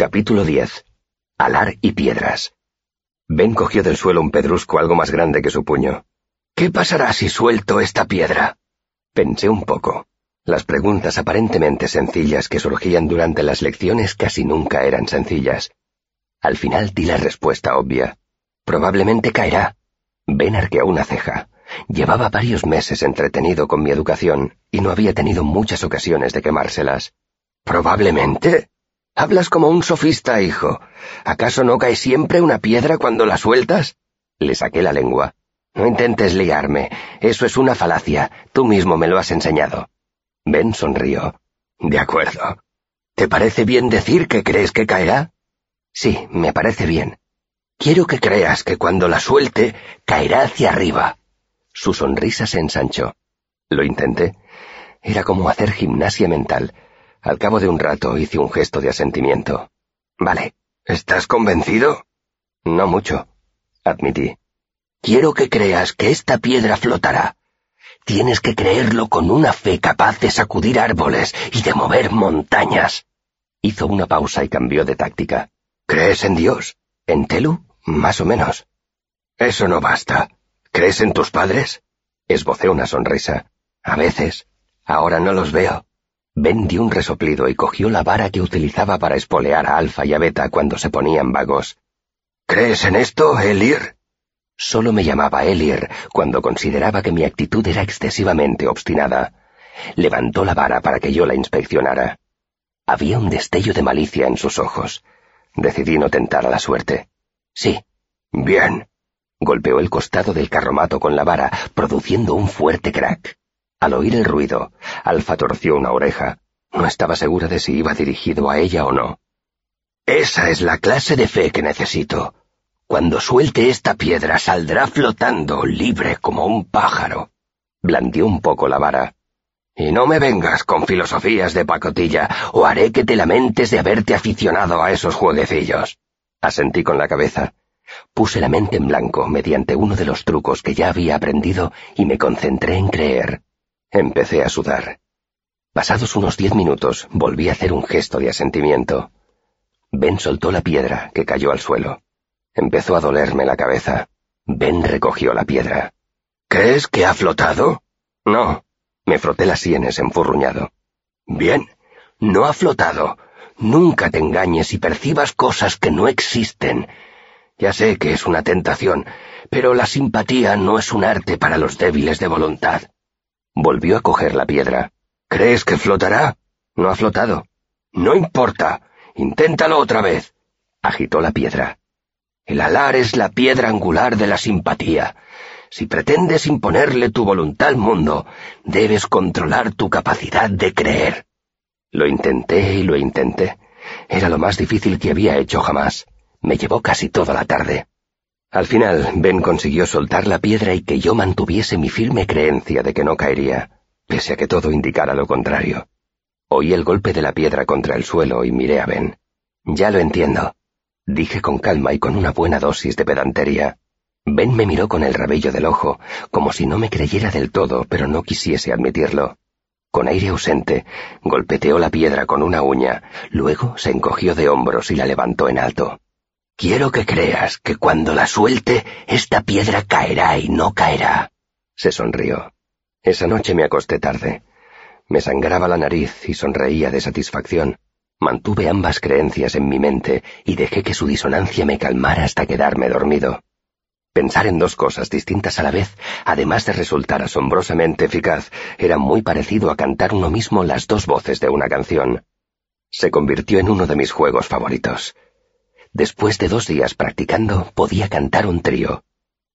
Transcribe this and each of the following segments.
Capítulo 10. Alar y piedras. Ben cogió del suelo un pedrusco algo más grande que su puño. ¿Qué pasará si suelto esta piedra? Pensé un poco. Las preguntas aparentemente sencillas que surgían durante las lecciones casi nunca eran sencillas. Al final di la respuesta obvia. Probablemente caerá. Ben arqueó una ceja. Llevaba varios meses entretenido con mi educación y no había tenido muchas ocasiones de quemárselas. ¿Probablemente? Hablas como un sofista, hijo. ¿Acaso no cae siempre una piedra cuando la sueltas? Le saqué la lengua. No intentes liarme. Eso es una falacia. Tú mismo me lo has enseñado. Ben sonrió. De acuerdo. ¿Te parece bien decir que crees que caerá? Sí, me parece bien. Quiero que creas que cuando la suelte, caerá hacia arriba. Su sonrisa se ensanchó. Lo intenté. Era como hacer gimnasia mental. Al cabo de un rato hice un gesto de asentimiento. Vale. ¿Estás convencido? No mucho, admití. Quiero que creas que esta piedra flotará. Tienes que creerlo con una fe capaz de sacudir árboles y de mover montañas. Hizo una pausa y cambió de táctica. ¿Crees en Dios? ¿En Telu? Más o menos. Eso no basta. ¿Crees en tus padres? Esbocé una sonrisa. A veces. Ahora no los veo. Ben dio un resoplido y cogió la vara que utilizaba para espolear a Alfa y a Beta cuando se ponían vagos. ¿Crees en esto, Elir? Solo me llamaba Elir cuando consideraba que mi actitud era excesivamente obstinada. Levantó la vara para que yo la inspeccionara. Había un destello de malicia en sus ojos. Decidí no tentar a la suerte. Sí. Bien. Golpeó el costado del carromato con la vara, produciendo un fuerte crack. Al oír el ruido, Alfa torció una oreja. No estaba segura de si iba dirigido a ella o no. Esa es la clase de fe que necesito. Cuando suelte esta piedra saldrá flotando, libre como un pájaro. Blandió un poco la vara. Y no me vengas con filosofías de pacotilla, o haré que te lamentes de haberte aficionado a esos jueguecillos. Asentí con la cabeza. Puse la mente en blanco mediante uno de los trucos que ya había aprendido y me concentré en creer. Empecé a sudar. Pasados unos diez minutos, volví a hacer un gesto de asentimiento. Ben soltó la piedra, que cayó al suelo. Empezó a dolerme la cabeza. Ben recogió la piedra. ¿Crees que ha flotado? No. Me froté las sienes enfurruñado. Bien, no ha flotado. Nunca te engañes y percibas cosas que no existen. Ya sé que es una tentación, pero la simpatía no es un arte para los débiles de voluntad. Volvió a coger la piedra. ¿Crees que flotará? No ha flotado. No importa. Inténtalo otra vez. Agitó la piedra. El alar es la piedra angular de la simpatía. Si pretendes imponerle tu voluntad al mundo, debes controlar tu capacidad de creer. Lo intenté y lo intenté. Era lo más difícil que había hecho jamás. Me llevó casi toda la tarde. Al final, Ben consiguió soltar la piedra y que yo mantuviese mi firme creencia de que no caería, pese a que todo indicara lo contrario. Oí el golpe de la piedra contra el suelo y miré a Ben. Ya lo entiendo, dije con calma y con una buena dosis de pedantería. Ben me miró con el rabillo del ojo, como si no me creyera del todo, pero no quisiese admitirlo. Con aire ausente, golpeteó la piedra con una uña, luego se encogió de hombros y la levantó en alto. Quiero que creas que cuando la suelte, esta piedra caerá y no caerá. Se sonrió. Esa noche me acosté tarde. Me sangraba la nariz y sonreía de satisfacción. Mantuve ambas creencias en mi mente y dejé que su disonancia me calmara hasta quedarme dormido. Pensar en dos cosas distintas a la vez, además de resultar asombrosamente eficaz, era muy parecido a cantar uno mismo las dos voces de una canción. Se convirtió en uno de mis juegos favoritos. Después de dos días practicando, podía cantar un trío.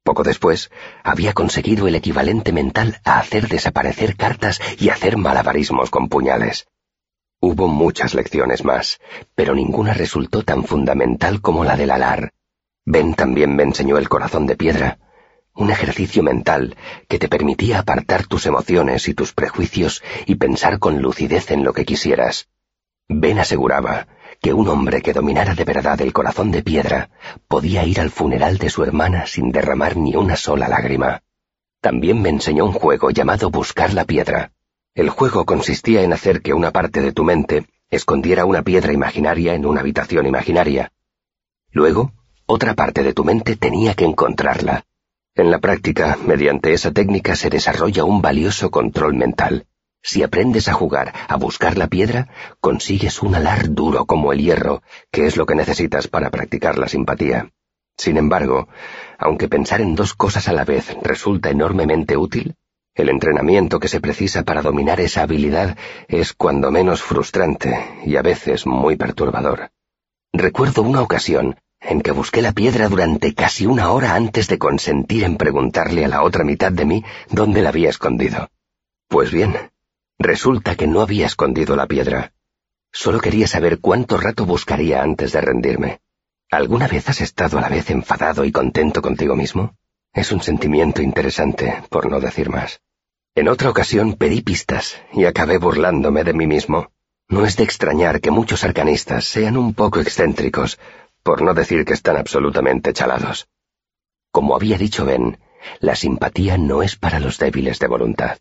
Poco después, había conseguido el equivalente mental a hacer desaparecer cartas y hacer malabarismos con puñales. Hubo muchas lecciones más, pero ninguna resultó tan fundamental como la del alar. Ben también me enseñó el corazón de piedra, un ejercicio mental que te permitía apartar tus emociones y tus prejuicios y pensar con lucidez en lo que quisieras. Ben aseguraba que un hombre que dominara de verdad el corazón de piedra podía ir al funeral de su hermana sin derramar ni una sola lágrima. También me enseñó un juego llamado Buscar la Piedra. El juego consistía en hacer que una parte de tu mente escondiera una piedra imaginaria en una habitación imaginaria. Luego, otra parte de tu mente tenía que encontrarla. En la práctica, mediante esa técnica se desarrolla un valioso control mental. Si aprendes a jugar, a buscar la piedra, consigues un alar duro como el hierro, que es lo que necesitas para practicar la simpatía. Sin embargo, aunque pensar en dos cosas a la vez resulta enormemente útil, el entrenamiento que se precisa para dominar esa habilidad es cuando menos frustrante y a veces muy perturbador. Recuerdo una ocasión en que busqué la piedra durante casi una hora antes de consentir en preguntarle a la otra mitad de mí dónde la había escondido. Pues bien, Resulta que no había escondido la piedra. Solo quería saber cuánto rato buscaría antes de rendirme. ¿Alguna vez has estado a la vez enfadado y contento contigo mismo? Es un sentimiento interesante, por no decir más. En otra ocasión pedí pistas y acabé burlándome de mí mismo. No es de extrañar que muchos arcanistas sean un poco excéntricos, por no decir que están absolutamente chalados. Como había dicho Ben, la simpatía no es para los débiles de voluntad.